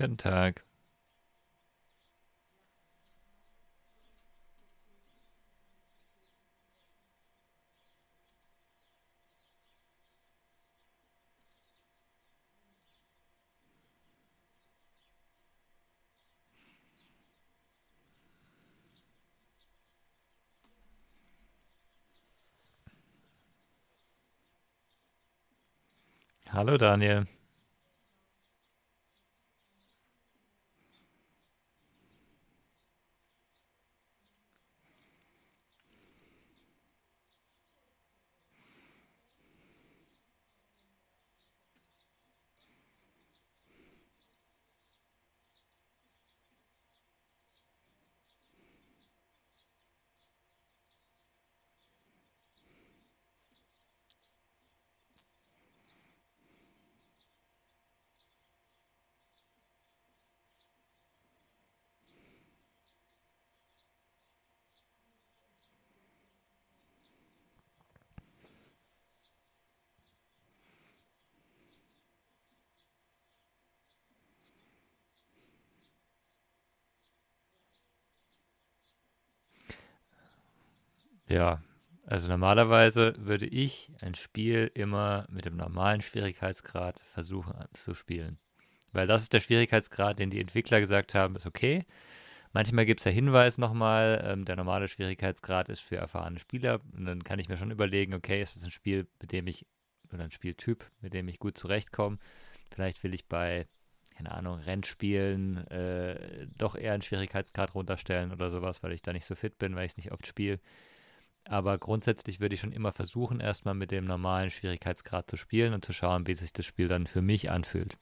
Guten Tag. Hallo Daniel. Ja, also normalerweise würde ich ein Spiel immer mit dem normalen Schwierigkeitsgrad versuchen zu spielen. Weil das ist der Schwierigkeitsgrad, den die Entwickler gesagt haben, ist okay. Manchmal gibt es ja Hinweis nochmal, ähm, der normale Schwierigkeitsgrad ist für erfahrene Spieler. Und dann kann ich mir schon überlegen, okay, ist das ein Spiel, mit dem ich, oder ein Spieltyp, mit dem ich gut zurechtkomme. Vielleicht will ich bei, keine Ahnung, Rennspielen äh, doch eher einen Schwierigkeitsgrad runterstellen oder sowas, weil ich da nicht so fit bin, weil ich es nicht oft spiele. Aber grundsätzlich würde ich schon immer versuchen, erstmal mit dem normalen Schwierigkeitsgrad zu spielen und zu schauen, wie sich das Spiel dann für mich anfühlt.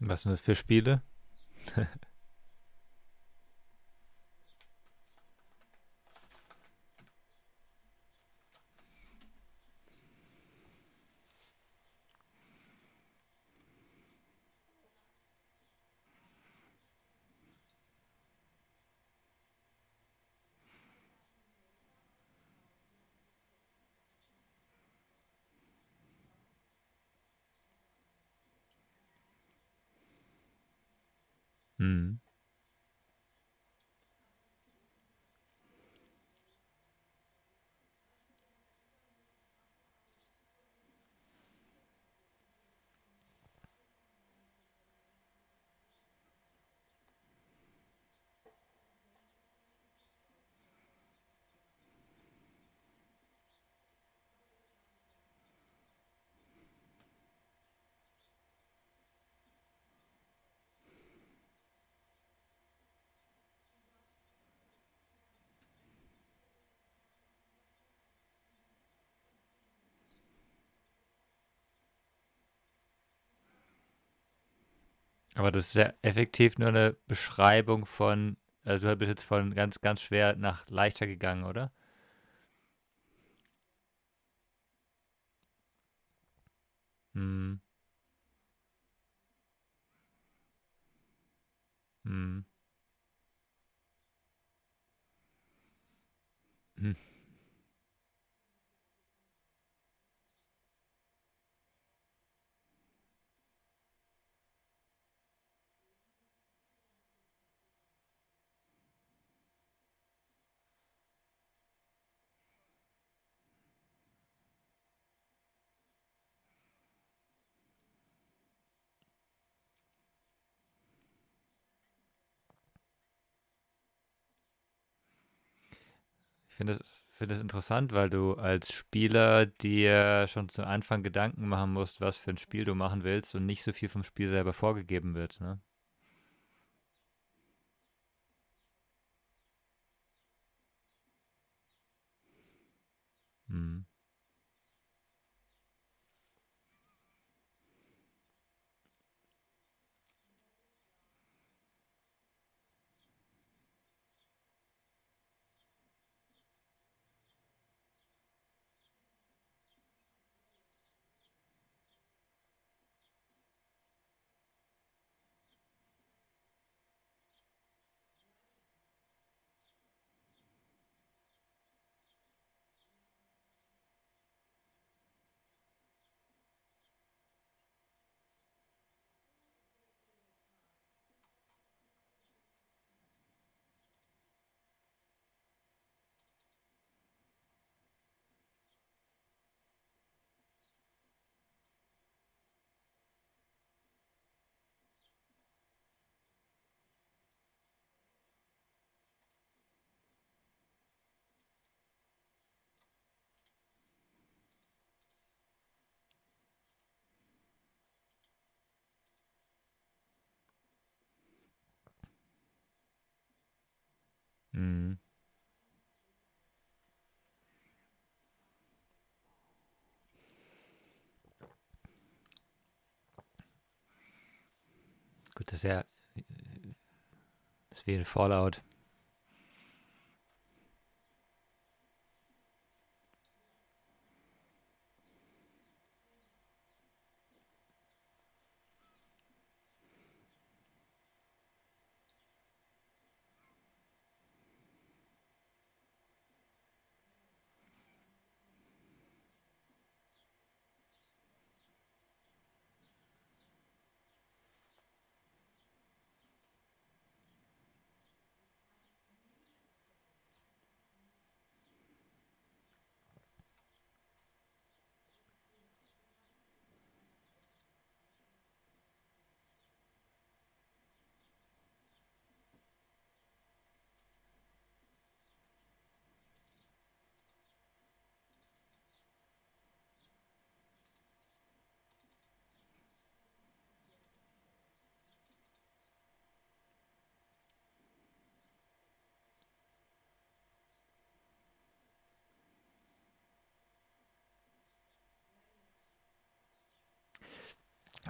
Was sind das für Spiele? Hm. Aber das ist ja effektiv nur eine Beschreibung von, also du bist jetzt von ganz, ganz schwer nach leichter gegangen, oder? Hm. Hm. Hm. Finde es, find es interessant, weil du als Spieler dir schon zu Anfang Gedanken machen musst, was für ein Spiel du machen willst und nicht so viel vom Spiel selber vorgegeben wird. Ne? Hm. Mhm. Gut, das ist ja das ein Fallout.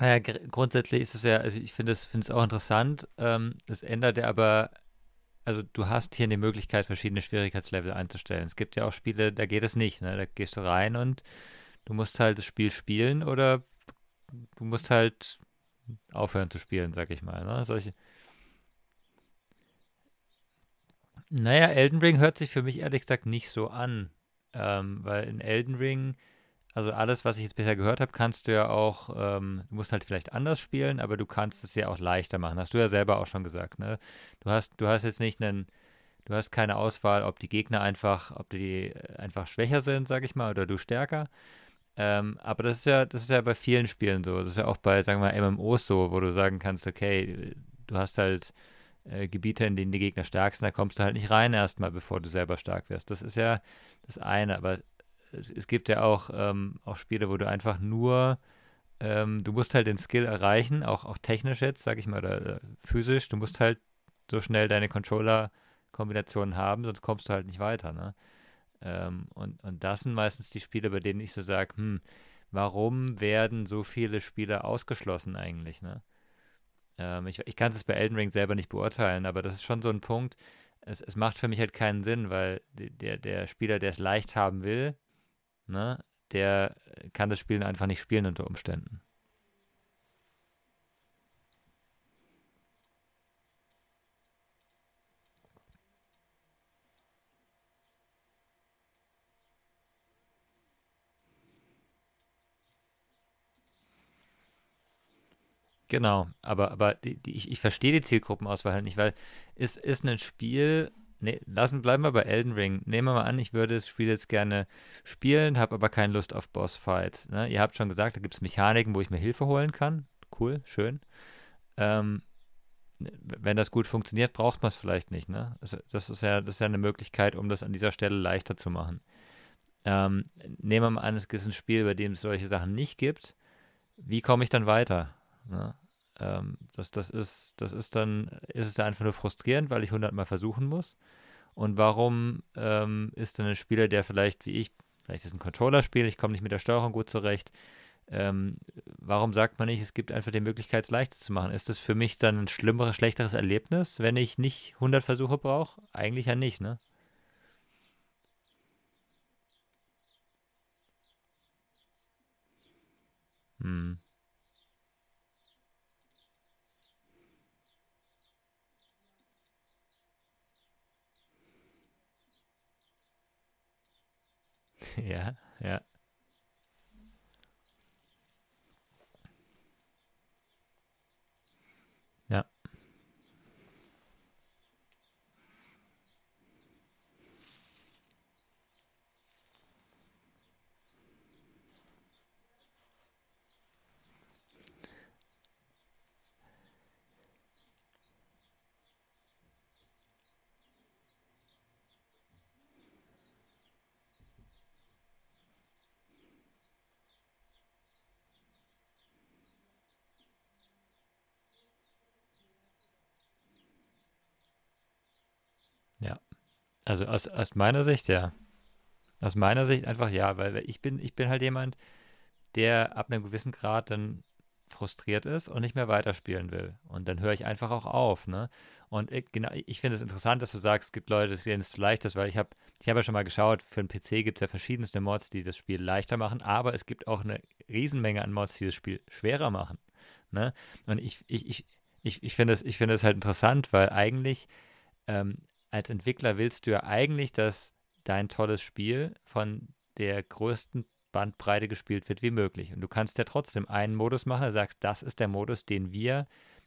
Naja, gr grundsätzlich ist es ja, also ich finde es, finde es auch interessant. Ähm, es ändert ja aber, also du hast hier die Möglichkeit, verschiedene Schwierigkeitslevel einzustellen. Es gibt ja auch Spiele, da geht es nicht, ne? Da gehst du rein und du musst halt das Spiel spielen oder du musst halt aufhören zu spielen, sag ich mal. Ne? Solche. Naja, Elden Ring hört sich für mich ehrlich gesagt nicht so an. Ähm, weil in Elden Ring also alles, was ich jetzt bisher gehört habe, kannst du ja auch, ähm, du musst halt vielleicht anders spielen, aber du kannst es ja auch leichter machen. Hast du ja selber auch schon gesagt, ne? Du hast, du hast jetzt nicht einen, du hast keine Auswahl, ob die Gegner einfach, ob die äh, einfach schwächer sind, sag ich mal, oder du stärker. Ähm, aber das ist ja, das ist ja bei vielen Spielen so. Das ist ja auch bei, sagen wir mal, MMOs so, wo du sagen kannst, okay, du hast halt äh, Gebiete, in denen die Gegner stark sind, da kommst du halt nicht rein erstmal, bevor du selber stark wirst. Das ist ja das eine, aber es, es gibt ja auch, ähm, auch Spiele, wo du einfach nur, ähm, du musst halt den Skill erreichen, auch, auch technisch jetzt, sag ich mal, oder äh, physisch, du musst halt so schnell deine Controller-Kombinationen haben, sonst kommst du halt nicht weiter, ne? Ähm, und, und das sind meistens die Spiele, bei denen ich so sage, hm, warum werden so viele Spiele ausgeschlossen eigentlich, ne? Ähm, ich ich kann es bei Elden Ring selber nicht beurteilen, aber das ist schon so ein Punkt, es, es macht für mich halt keinen Sinn, weil der, der Spieler, der es leicht haben will, ne, der kann das Spiel einfach nicht spielen unter Umständen. Genau, aber, aber die, die, ich, ich verstehe die Zielgruppenauswahl halt nicht, weil es ist ein Spiel, ne, lassen, bleiben wir bei Elden Ring. Nehmen wir mal an, ich würde das Spiel jetzt gerne spielen, habe aber keine Lust auf Bossfights. Ne? Ihr habt schon gesagt, da gibt es Mechaniken, wo ich mir Hilfe holen kann. Cool, schön. Ähm, wenn das gut funktioniert, braucht man es vielleicht nicht. Ne? Also das, ist ja, das ist ja eine Möglichkeit, um das an dieser Stelle leichter zu machen. Ähm, nehmen wir mal an, es ist ein Spiel, bei dem es solche Sachen nicht gibt. Wie komme ich dann weiter? Ne? Ähm, das, das, ist, das ist dann, ist es einfach nur frustrierend, weil ich hundertmal versuchen muss. Und warum ähm, ist dann ein Spieler, der vielleicht wie ich, vielleicht ist ein Controllerspiel, ich komme nicht mit der Steuerung gut zurecht, ähm, warum sagt man nicht, es gibt einfach die Möglichkeit, es leichter zu machen? Ist das für mich dann ein schlimmeres, schlechteres Erlebnis, wenn ich nicht 100 Versuche brauche? Eigentlich ja nicht, ne? Hm. Ja, ja. Ja, ja. Also aus, aus meiner Sicht ja. Aus meiner Sicht einfach ja, weil ich bin, ich bin halt jemand, der ab einem gewissen Grad dann frustriert ist und nicht mehr weiterspielen will. Und dann höre ich einfach auch auf, ne? Und ich, genau, ich finde es interessant, dass du sagst, es gibt Leute, denen es zu leicht ist, weil ich habe ich hab ja schon mal geschaut, für einen PC gibt es ja verschiedenste Mods, die das Spiel leichter machen, aber es gibt auch eine Riesenmenge an Mods, die das Spiel schwerer machen. Ne? Und ich, ich, ich, ich, ich finde es find halt interessant, weil eigentlich ähm, als Entwickler willst du ja eigentlich, dass dein tolles Spiel von der größten Bandbreite gespielt wird wie möglich. Und du kannst ja trotzdem einen Modus machen, du sagst, das ist der Modus, den wir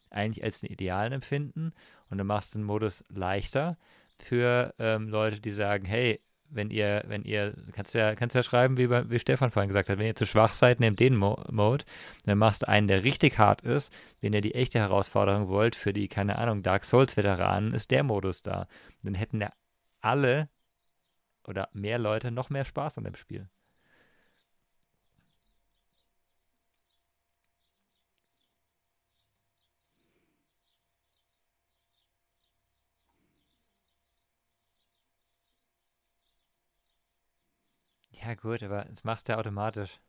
eigentlich als den idealen empfinden. Und du machst den Modus leichter für ähm, Leute, die sagen, hey, wenn ihr, wenn ihr, kannst du ja, kannst ja schreiben, wie, wie Stefan vorhin gesagt hat, wenn ihr zu schwach seid, nehmt den Mo Mode, dann machst einen, der richtig hart ist. Wenn ihr die echte Herausforderung wollt, für die, keine Ahnung, Dark Souls-Veteranen, ist der Modus da. Dann hätten ja alle oder mehr Leute noch mehr Spaß an dem Spiel. Ja, gut, aber das machst du ja automatisch.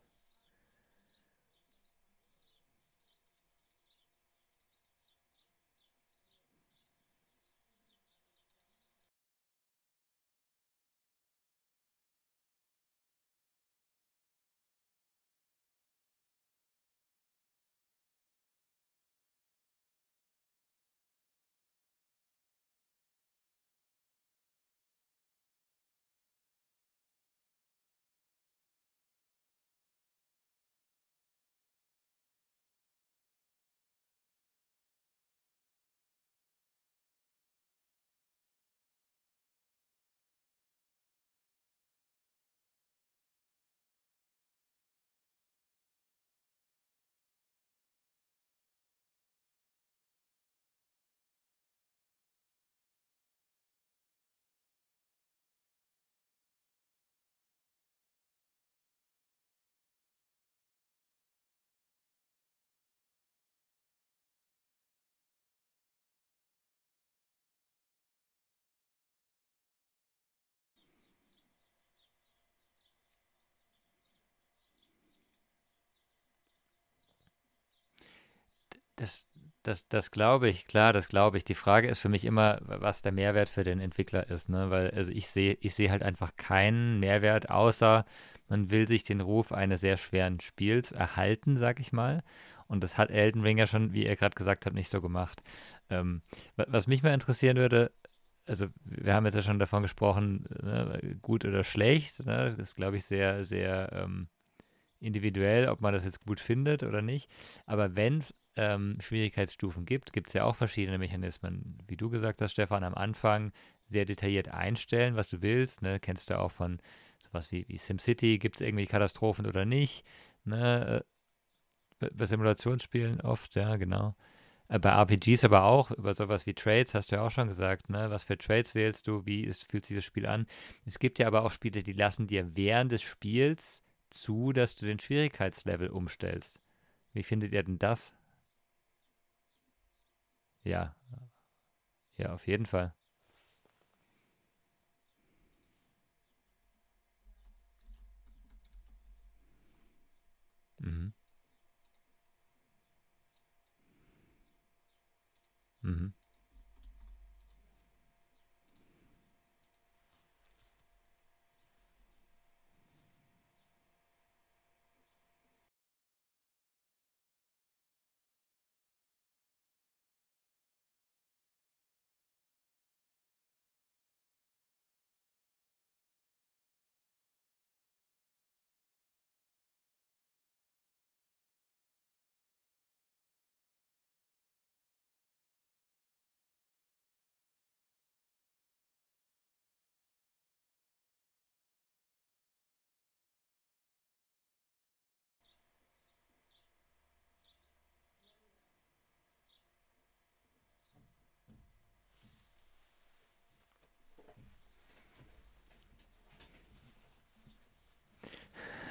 Das, das, das glaube ich, klar, das glaube ich. Die Frage ist für mich immer, was der Mehrwert für den Entwickler ist, ne? Weil also ich sehe, ich sehe halt einfach keinen Mehrwert, außer man will sich den Ruf eines sehr schweren Spiels erhalten, sag ich mal. Und das hat Elden Ring ja schon, wie er gerade gesagt hat, nicht so gemacht. Ähm, was mich mal interessieren würde, also wir haben jetzt ja schon davon gesprochen, ne, gut oder schlecht. Ne? Das ist, glaube ich, sehr, sehr ähm, individuell, ob man das jetzt gut findet oder nicht. Aber wenn es ähm, Schwierigkeitsstufen gibt, gibt es ja auch verschiedene Mechanismen. Wie du gesagt hast, Stefan, am Anfang sehr detailliert einstellen, was du willst. Ne? Kennst du auch von sowas wie, wie SimCity, gibt es irgendwie Katastrophen oder nicht? Ne? Äh, bei Simulationsspielen oft, ja, genau. Äh, Bei RPGs aber auch, über sowas wie Trades hast du ja auch schon gesagt, ne? Was für Trades wählst du, wie ist, fühlt sich das Spiel an? Es gibt ja aber auch Spiele, die lassen dir während des Spiels zu, dass du den Schwierigkeitslevel umstellst. Wie findet ihr denn das? Ja, ja, auf jeden Fall. Mhm. Mhm.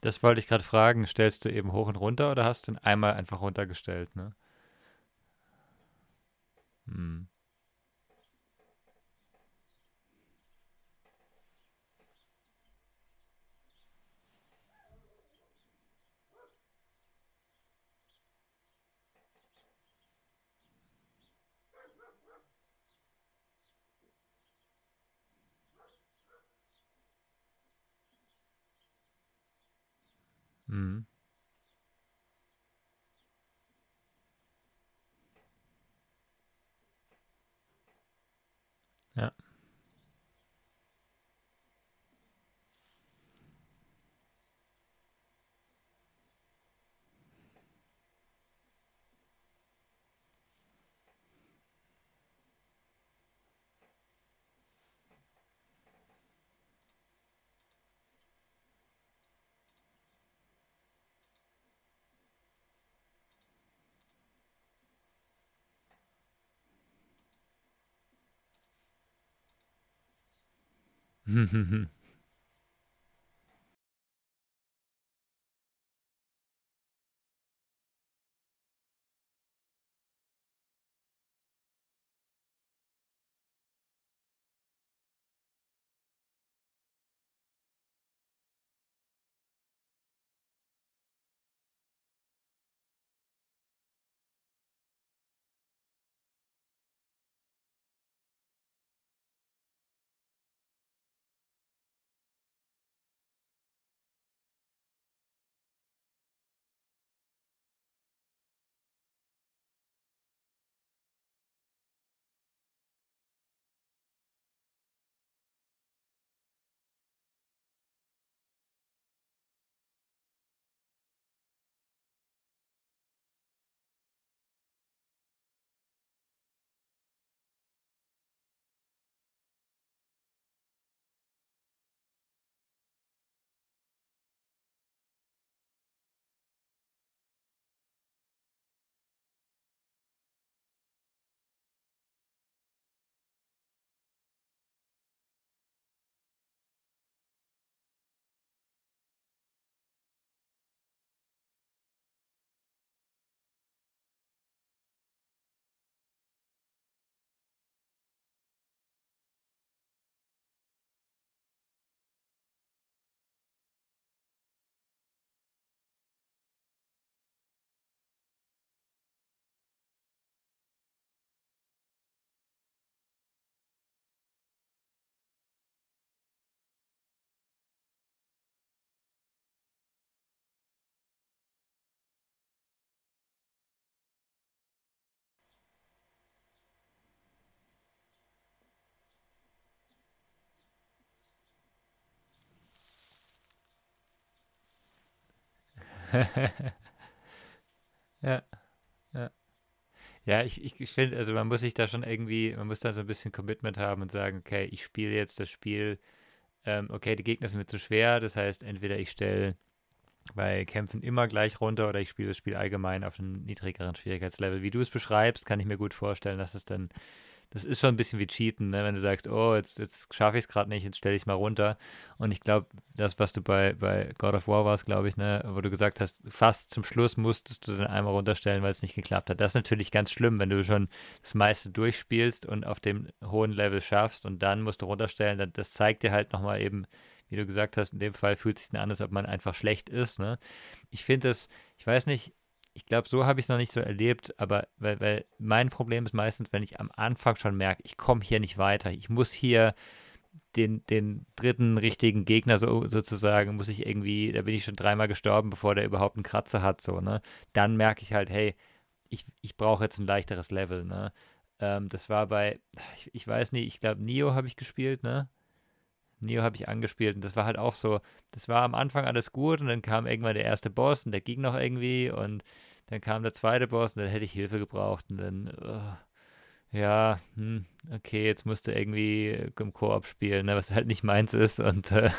Das wollte ich gerade fragen. Stellst du eben hoch und runter oder hast du ihn einmal einfach runtergestellt, ne? Hm. Mm-hmm. Ja, ja. Ja, ich, ich, ich finde, also man muss sich da schon irgendwie, man muss da so ein bisschen Commitment haben und sagen, okay, ich spiele jetzt das Spiel, ähm, okay, die Gegner sind mir zu schwer, das heißt, entweder ich stelle bei Kämpfen immer gleich runter oder ich spiele das Spiel allgemein auf einem niedrigeren Schwierigkeitslevel. Wie du es beschreibst, kann ich mir gut vorstellen, dass es dann das ist schon ein bisschen wie Cheaten, ne? wenn du sagst, oh, jetzt, jetzt schaffe ich es gerade nicht, jetzt stelle ich es mal runter. Und ich glaube, das, was du bei, bei God of War warst, glaube ich, ne, wo du gesagt hast, fast zum Schluss musstest du dann einmal runterstellen, weil es nicht geklappt hat. Das ist natürlich ganz schlimm, wenn du schon das meiste durchspielst und auf dem hohen Level schaffst und dann musst du runterstellen. Das zeigt dir halt nochmal eben, wie du gesagt hast, in dem Fall fühlt es sich an, als ob man einfach schlecht ist. Ne? Ich finde das, ich weiß nicht, ich glaube, so habe ich es noch nicht so erlebt, aber weil, weil mein Problem ist meistens, wenn ich am Anfang schon merke, ich komme hier nicht weiter, ich muss hier den, den dritten richtigen Gegner so, sozusagen, muss ich irgendwie, da bin ich schon dreimal gestorben, bevor der überhaupt einen Kratzer hat, so, ne? Dann merke ich halt, hey, ich, ich brauche jetzt ein leichteres Level, ne? Ähm, das war bei, ich, ich weiß nicht, ich glaube, Nio habe ich gespielt, ne? Neo habe ich angespielt und das war halt auch so, das war am Anfang alles gut und dann kam irgendwann der erste Boss und der ging noch irgendwie und dann kam der zweite Boss und dann hätte ich Hilfe gebraucht und dann, uh, ja, hm, okay, jetzt musst du irgendwie im Koop spielen, ne, was halt nicht meins ist und äh,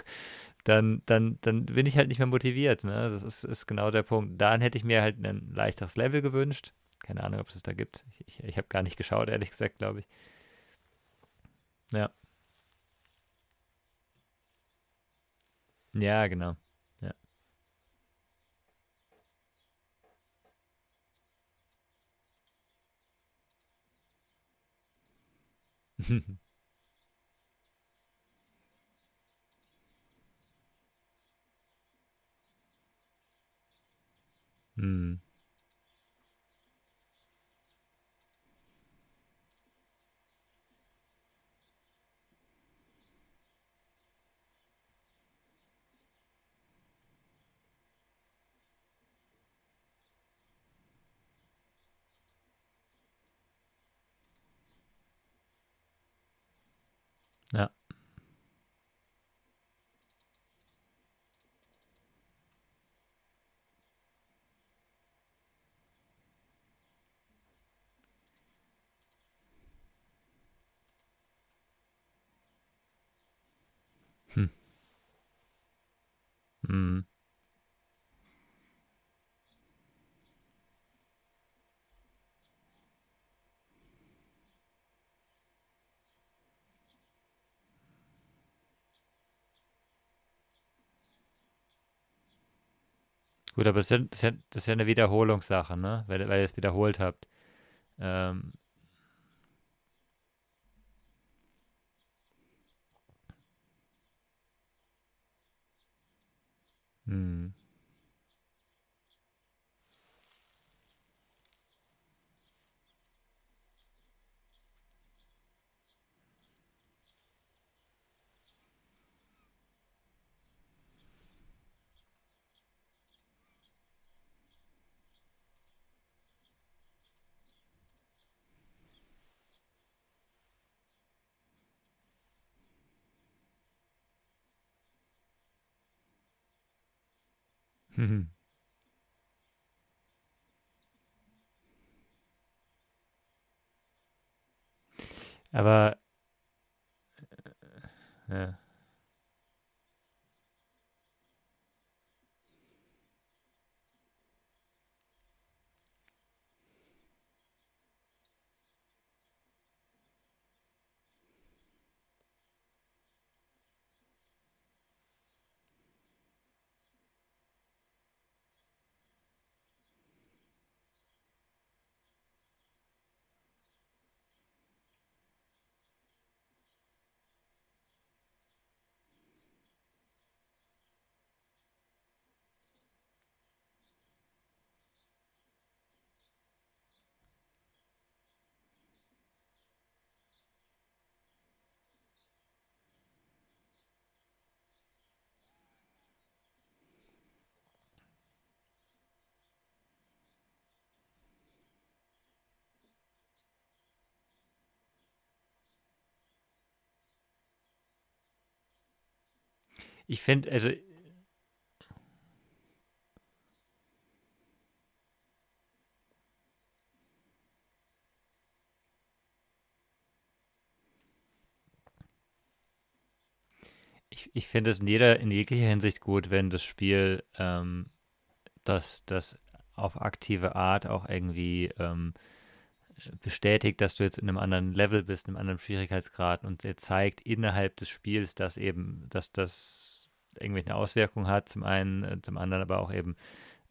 dann, dann, dann bin ich halt nicht mehr motiviert, ne, das ist, ist genau der Punkt. Dann hätte ich mir halt ein leichteres Level gewünscht, keine Ahnung, ob es das da gibt. Ich, ich, ich habe gar nicht geschaut, ehrlich gesagt, glaube ich. Ja. Ja, genau. Ja. Ja. Hm. Hm. Gut, aber das ist ja, das ist ja, eine Wiederholungssache, ne? Weil, weil ihr es wiederholt habt. Ähm, hm. Aber, ja. Ich finde, also. Ich, ich finde es in jeder, in jeglicher Hinsicht gut, wenn das Spiel ähm, das, das auf aktive Art auch irgendwie ähm, bestätigt, dass du jetzt in einem anderen Level bist, in einem anderen Schwierigkeitsgrad und er zeigt innerhalb des Spiels, dass eben, dass das irgendwelche Auswirkungen hat, zum einen, äh, zum anderen aber auch eben,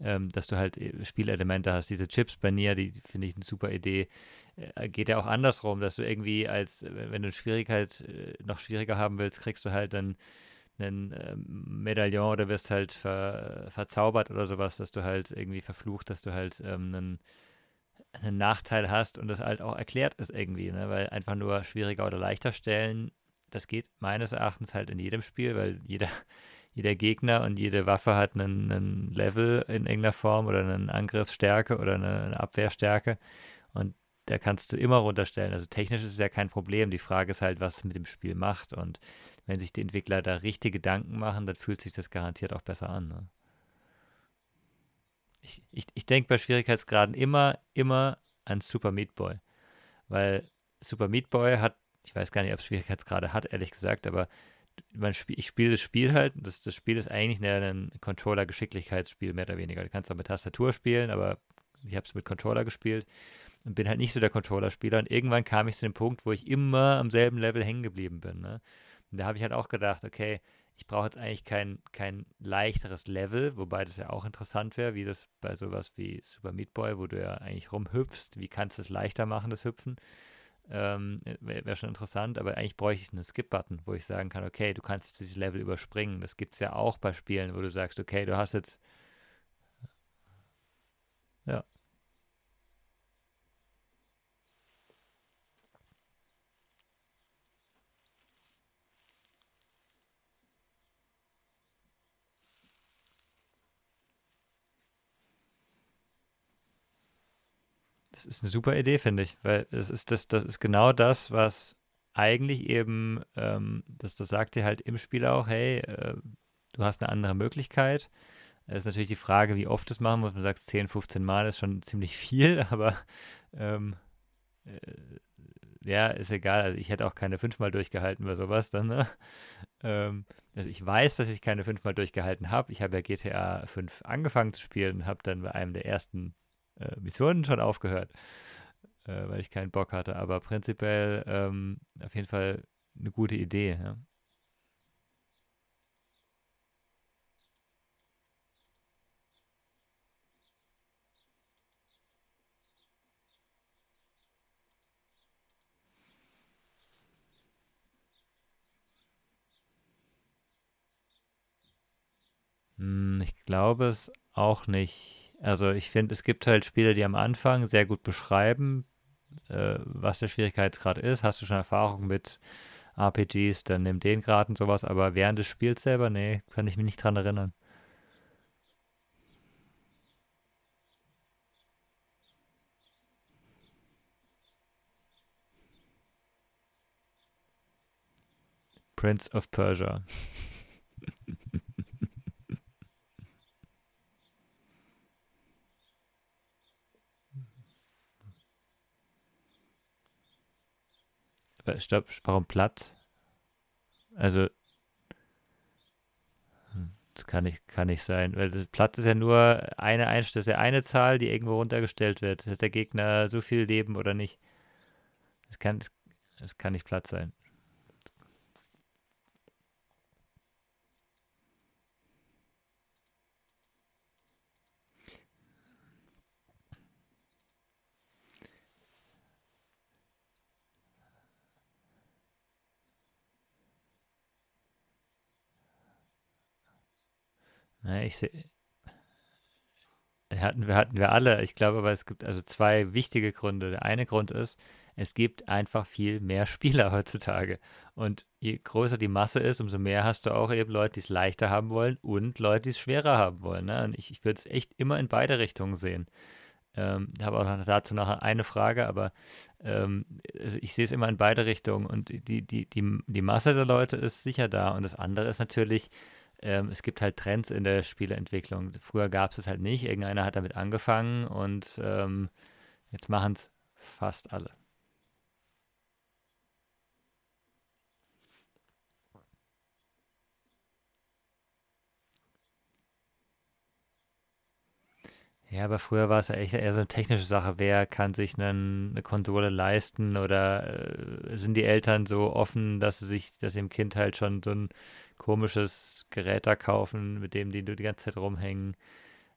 ähm, dass du halt äh, Spielelemente hast. Diese Chips bei Nier, die finde ich eine super Idee. Äh, geht ja auch andersrum, dass du irgendwie als, wenn du eine Schwierigkeit äh, noch schwieriger haben willst, kriegst du halt dann einen ähm, Medaillon oder wirst halt ver, verzaubert oder sowas, dass du halt irgendwie verflucht, dass du halt ähm, einen einen Nachteil hast und das halt auch erklärt ist irgendwie, ne? weil einfach nur schwieriger oder leichter stellen, das geht meines Erachtens halt in jedem Spiel, weil jeder, jeder Gegner und jede Waffe hat einen, einen Level in irgendeiner Form oder eine Angriffsstärke oder eine, eine Abwehrstärke und da kannst du immer runterstellen. Also technisch ist es ja kein Problem. Die Frage ist halt, was es mit dem Spiel macht und wenn sich die Entwickler da richtige Gedanken machen, dann fühlt sich das garantiert auch besser an. Ne? ich, ich, ich denke bei Schwierigkeitsgraden immer, immer an Super Meat Boy. Weil Super Meat Boy hat, ich weiß gar nicht, ob es Schwierigkeitsgrade hat, ehrlich gesagt, aber spiel, ich spiele das Spiel halt, das, das Spiel ist eigentlich ein Controller-Geschicklichkeitsspiel, mehr oder weniger. Du kannst auch mit Tastatur spielen, aber ich habe es mit Controller gespielt und bin halt nicht so der Controller-Spieler. Und irgendwann kam ich zu dem Punkt, wo ich immer am selben Level hängen geblieben bin. Ne? Und da habe ich halt auch gedacht, okay, ich brauche jetzt eigentlich kein, kein leichteres Level, wobei das ja auch interessant wäre, wie das bei sowas wie Super Meat Boy, wo du ja eigentlich rumhüpfst, wie kannst du es leichter machen, das Hüpfen? Ähm, wäre wär schon interessant, aber eigentlich bräuchte ich einen Skip-Button, wo ich sagen kann, okay, du kannst dieses Level überspringen. Das gibt es ja auch bei Spielen, wo du sagst, okay, du hast jetzt ja. Das ist eine super Idee, finde ich, weil das ist, das, das ist genau das, was eigentlich eben, ähm, das, das sagt dir halt im Spiel auch, hey, äh, du hast eine andere Möglichkeit. Es ist natürlich die Frage, wie oft das machen muss. Man sagt 10, 15 Mal ist schon ziemlich viel, aber ähm, äh, ja, ist egal. Also ich hätte auch keine fünfmal durchgehalten bei sowas dann. Ne? Ähm, also ich weiß, dass ich keine fünfmal durchgehalten habe. Ich habe ja GTA 5 angefangen zu spielen und habe dann bei einem der ersten äh, Missionen schon aufgehört, äh, weil ich keinen Bock hatte. Aber prinzipiell ähm, auf jeden Fall eine gute Idee. Ja. Hm, ich glaube es auch nicht. Also ich finde, es gibt halt Spiele, die am Anfang sehr gut beschreiben, äh, was der Schwierigkeitsgrad ist. Hast du schon Erfahrung mit RPGs, dann nimm den Grad und sowas, aber während des Spiels selber, nee, kann ich mich nicht dran erinnern. Prince of Persia. Stopp, warum platt? Also, hm, das kann nicht, kann nicht sein, weil das Platz ist ja nur eine, ist ja eine Zahl, die irgendwo runtergestellt wird. Hat der Gegner so viel Leben oder nicht? Das kann, das kann nicht Platz sein. Ja, ich sehe, hatten wir, hatten wir alle. Ich glaube aber, es gibt also zwei wichtige Gründe. Der eine Grund ist, es gibt einfach viel mehr Spieler heutzutage. Und je größer die Masse ist, umso mehr hast du auch eben Leute, die es leichter haben wollen und Leute, die es schwerer haben wollen. Ne? Und ich, ich würde es echt immer in beide Richtungen sehen. Ähm, habe auch dazu noch eine Frage, aber ähm, also ich sehe es immer in beide Richtungen. Und die, die, die, die Masse der Leute ist sicher da. Und das andere ist natürlich, ähm, es gibt halt Trends in der Spieleentwicklung. Früher gab es es halt nicht. Irgendeiner hat damit angefangen und ähm, jetzt machen es fast alle. Ja, aber früher war es ja echt eher so eine technische Sache. Wer kann sich nen, eine Konsole leisten oder äh, sind die Eltern so offen, dass sie sich, dass sie dem Kind halt schon so ein komisches Gerät da kaufen, mit dem die du die ganze Zeit rumhängen.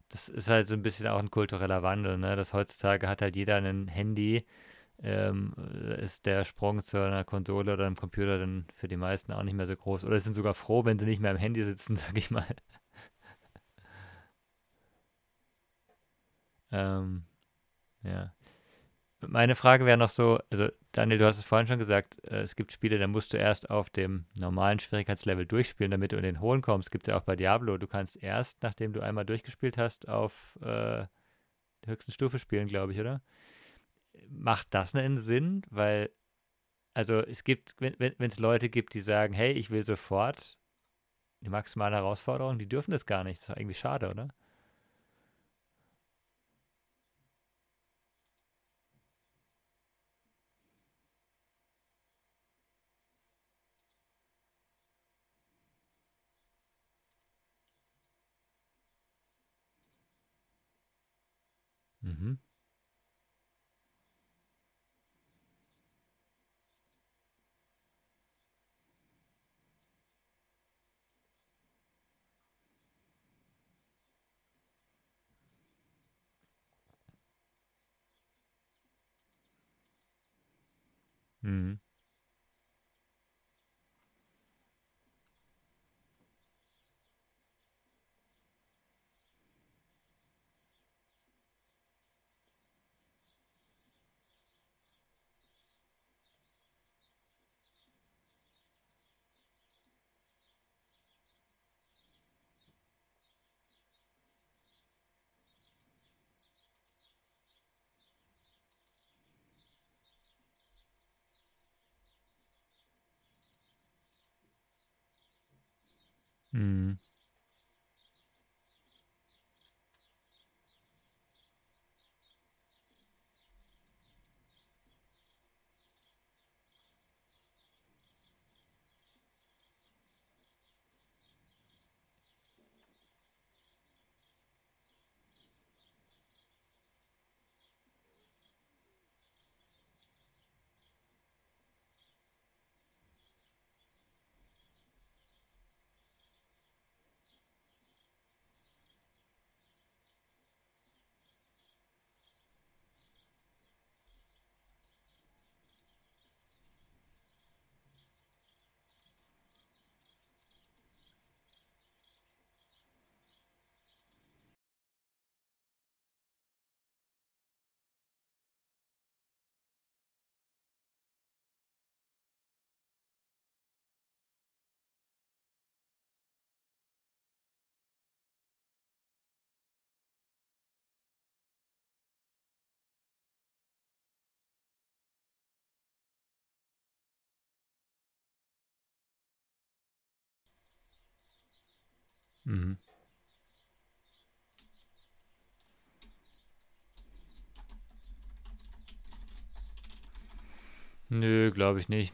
Das ist halt so ein bisschen auch ein kultureller Wandel, ne? Dass heutzutage hat halt jeder ein Handy, ähm, ist der Sprung zu einer Konsole oder einem Computer dann für die meisten auch nicht mehr so groß. Oder sind sogar froh, wenn sie nicht mehr am Handy sitzen, sag ich mal. Ähm, ja. Meine Frage wäre noch so, also Daniel, du hast es vorhin schon gesagt, äh, es gibt Spiele, da musst du erst auf dem normalen Schwierigkeitslevel durchspielen, damit du in den hohen kommst. Gibt es ja auch bei Diablo. Du kannst erst, nachdem du einmal durchgespielt hast, auf äh, der höchsten Stufe spielen, glaube ich, oder? Macht das einen Sinn? Weil, also es gibt, wenn es Leute gibt, die sagen, hey, ich will sofort die maximale Herausforderung, die dürfen das gar nicht. Das ist irgendwie schade, oder? Mhm. Mhm. Mhm. Mhm. Nö, glaube ich nicht.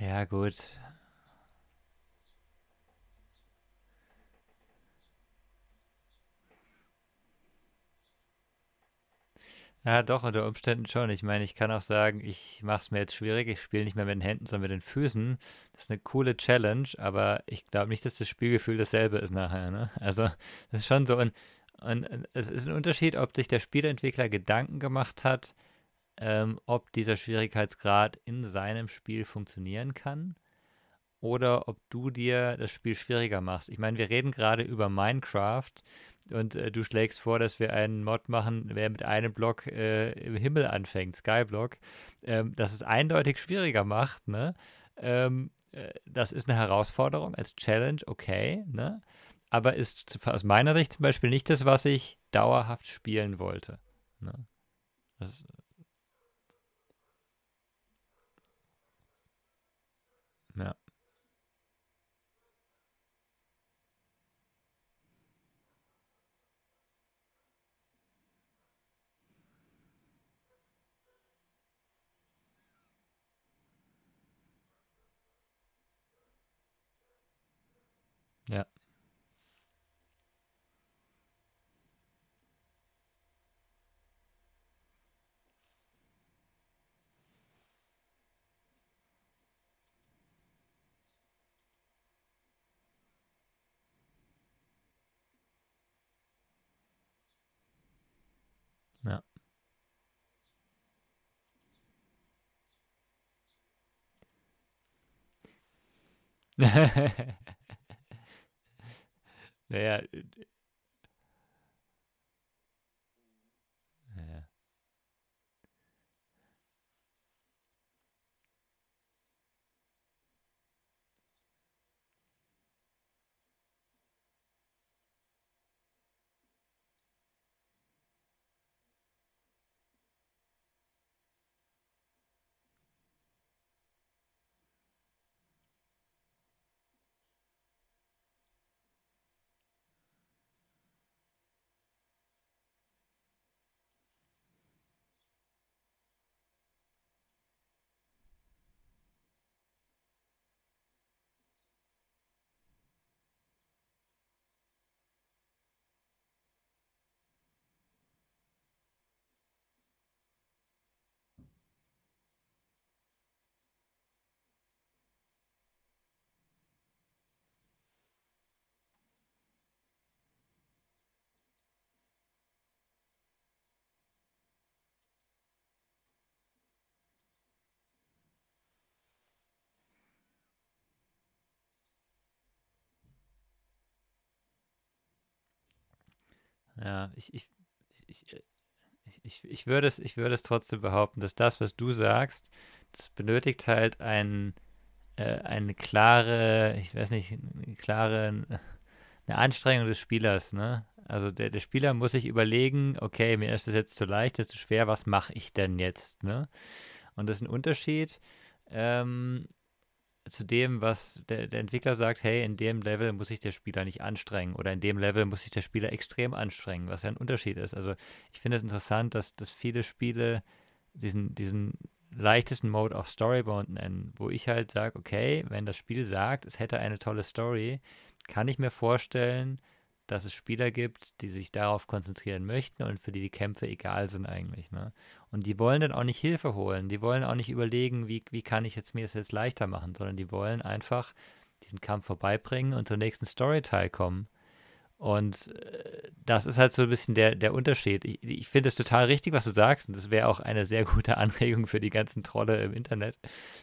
Ja, gut. Ja, doch, unter Umständen schon. Ich meine, ich kann auch sagen, ich mache es mir jetzt schwierig. Ich spiele nicht mehr mit den Händen, sondern mit den Füßen. Das ist eine coole Challenge, aber ich glaube nicht, dass das Spielgefühl dasselbe ist nachher. Ne? Also, das ist schon so. Und, und es ist ein Unterschied, ob sich der Spieleentwickler Gedanken gemacht hat, ähm, ob dieser Schwierigkeitsgrad in seinem Spiel funktionieren kann oder ob du dir das Spiel schwieriger machst. Ich meine, wir reden gerade über Minecraft und äh, du schlägst vor, dass wir einen Mod machen, wer mit einem Block äh, im Himmel anfängt, Skyblock, ähm, das es eindeutig schwieriger macht. Ne? Ähm, äh, das ist eine Herausforderung als Challenge, okay, ne? aber ist aus meiner Sicht zum Beispiel nicht das, was ich dauerhaft spielen wollte. Ne? Das, ja. Ja. Naja, ja, ich, ich, ich, äh, ich, ich würde es, ich würde es trotzdem behaupten, dass das, was du sagst, das benötigt halt ein, äh, eine klare, ich weiß nicht, eine klare, eine Anstrengung des Spielers, ne? Also der, der Spieler muss sich überlegen, okay, mir ist das jetzt zu leicht, das ist zu schwer, was mache ich denn jetzt, ne? Und das ist ein Unterschied, ähm, zu dem, was der, der, Entwickler sagt, hey, in dem Level muss sich der Spieler nicht anstrengen oder in dem Level muss sich der Spieler extrem anstrengen, was ja ein Unterschied ist. Also ich finde es interessant, dass, dass viele Spiele diesen, diesen leichtesten Mode auch Storybound nennen, wo ich halt sage, okay, wenn das Spiel sagt, es hätte eine tolle Story, kann ich mir vorstellen, dass es Spieler gibt, die sich darauf konzentrieren möchten und für die die Kämpfe egal sind eigentlich. Ne? Und die wollen dann auch nicht Hilfe holen, die wollen auch nicht überlegen, wie, wie kann ich jetzt mir es jetzt leichter machen, sondern die wollen einfach diesen Kampf vorbeibringen und zur nächsten Storyteil kommen. Und äh, das ist halt so ein bisschen der, der Unterschied. Ich, ich finde es total richtig, was du sagst. Und das wäre auch eine sehr gute Anregung für die ganzen Trolle im Internet,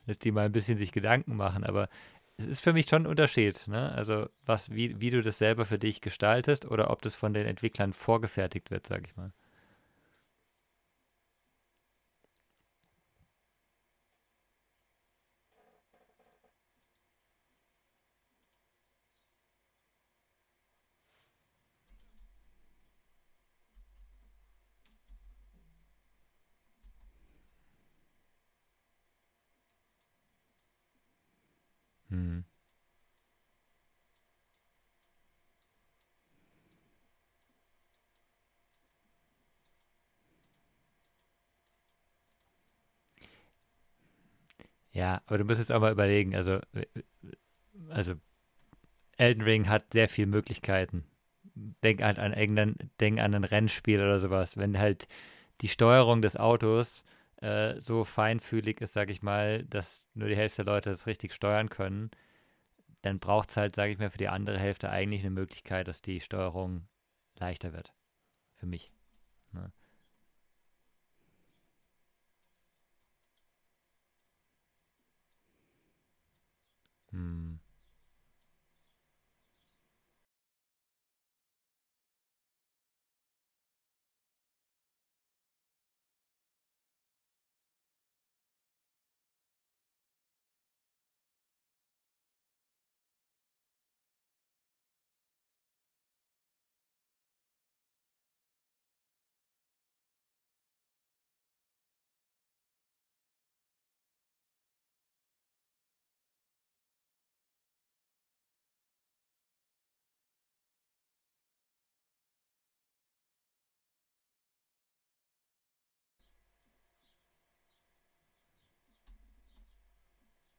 dass die mal ein bisschen sich Gedanken machen. Aber es ist für mich schon ein Unterschied, ne? Also was, wie, wie du das selber für dich gestaltest oder ob das von den Entwicklern vorgefertigt wird, sag ich mal. Hm. Ja, aber du musst jetzt auch mal überlegen, also, also Elden Ring hat sehr viele Möglichkeiten. Denk halt an irgendein, denk an ein Rennspiel oder sowas. Wenn halt die Steuerung des Autos äh, so feinfühlig ist, sag ich mal, dass nur die Hälfte der Leute das richtig steuern können, dann braucht es halt, sage ich mal, für die andere Hälfte eigentlich eine Möglichkeit, dass die Steuerung leichter wird. Für mich. Ne? Hm.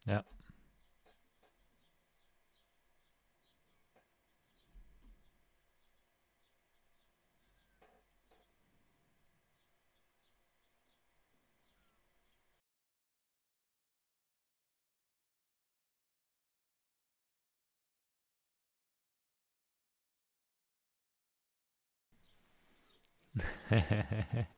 Ja.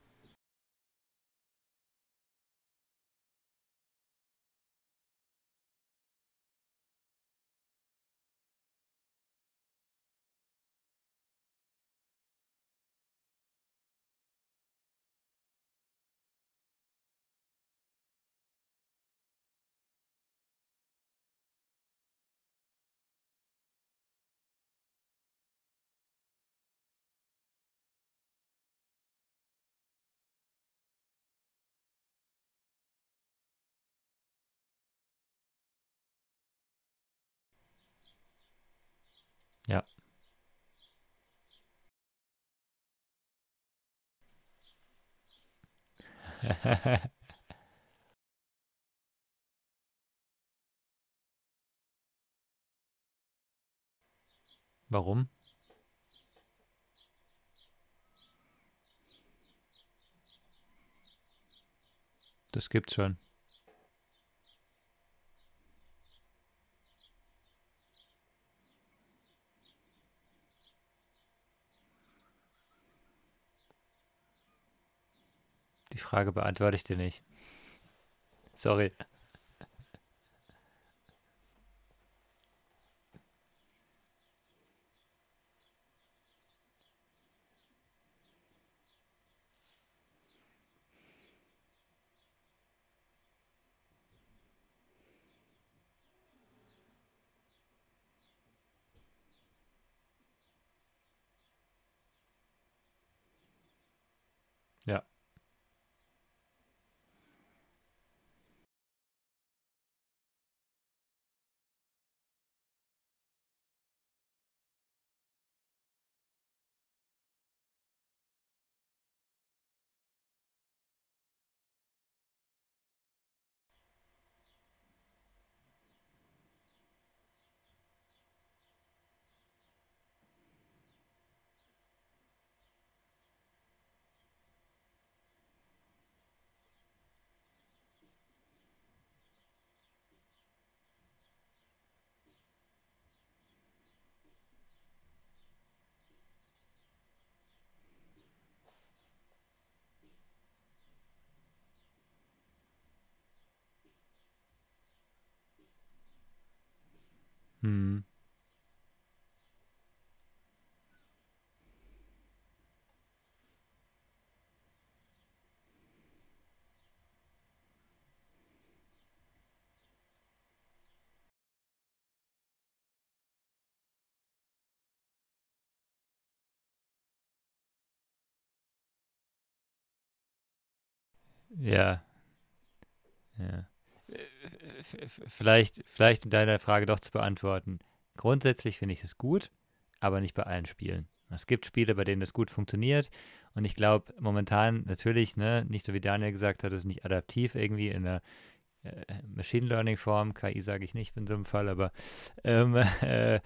Warum? Das gibt's schon. Die Frage beantworte ich dir nicht. Sorry. Ja. Mhm. Ja, ja. Vielleicht, vielleicht um deine Frage doch zu beantworten. Grundsätzlich finde ich es gut, aber nicht bei allen Spielen. Es gibt Spiele, bei denen das gut funktioniert. Und ich glaube, momentan natürlich, ne, nicht so wie Daniel gesagt hat, ist nicht adaptiv irgendwie in einer äh, Machine Learning Form. KI sage ich nicht in so einem Fall, aber ähm, äh,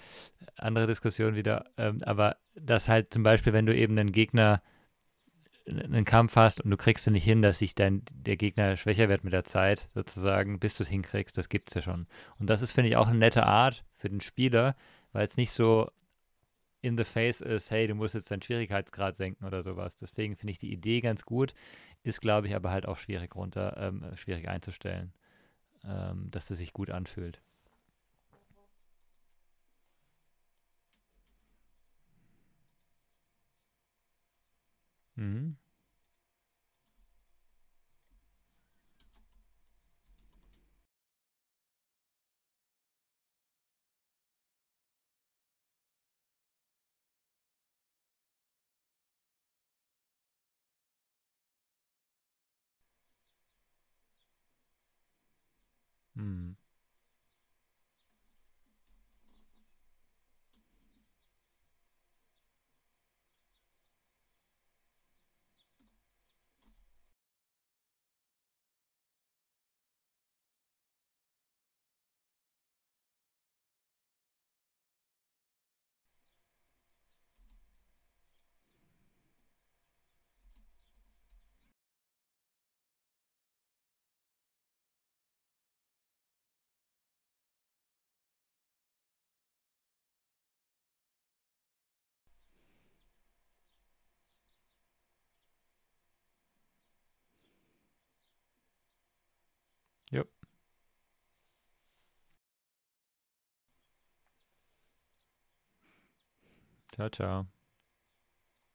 andere Diskussion wieder. Ähm, aber das halt zum Beispiel, wenn du eben einen Gegner einen Kampf hast und du kriegst es nicht hin, dass sich dein, der Gegner schwächer wird mit der Zeit, sozusagen, bis du es hinkriegst, das gibt es ja schon. Und das ist, finde ich, auch eine nette Art für den Spieler, weil es nicht so in the face ist, hey, du musst jetzt deinen Schwierigkeitsgrad senken oder sowas. Deswegen finde ich die Idee ganz gut, ist, glaube ich, aber halt auch schwierig runter, ähm, schwierig einzustellen, ähm, dass das sich gut anfühlt. Mhm. Mhm. Jo. Ciao, ciao.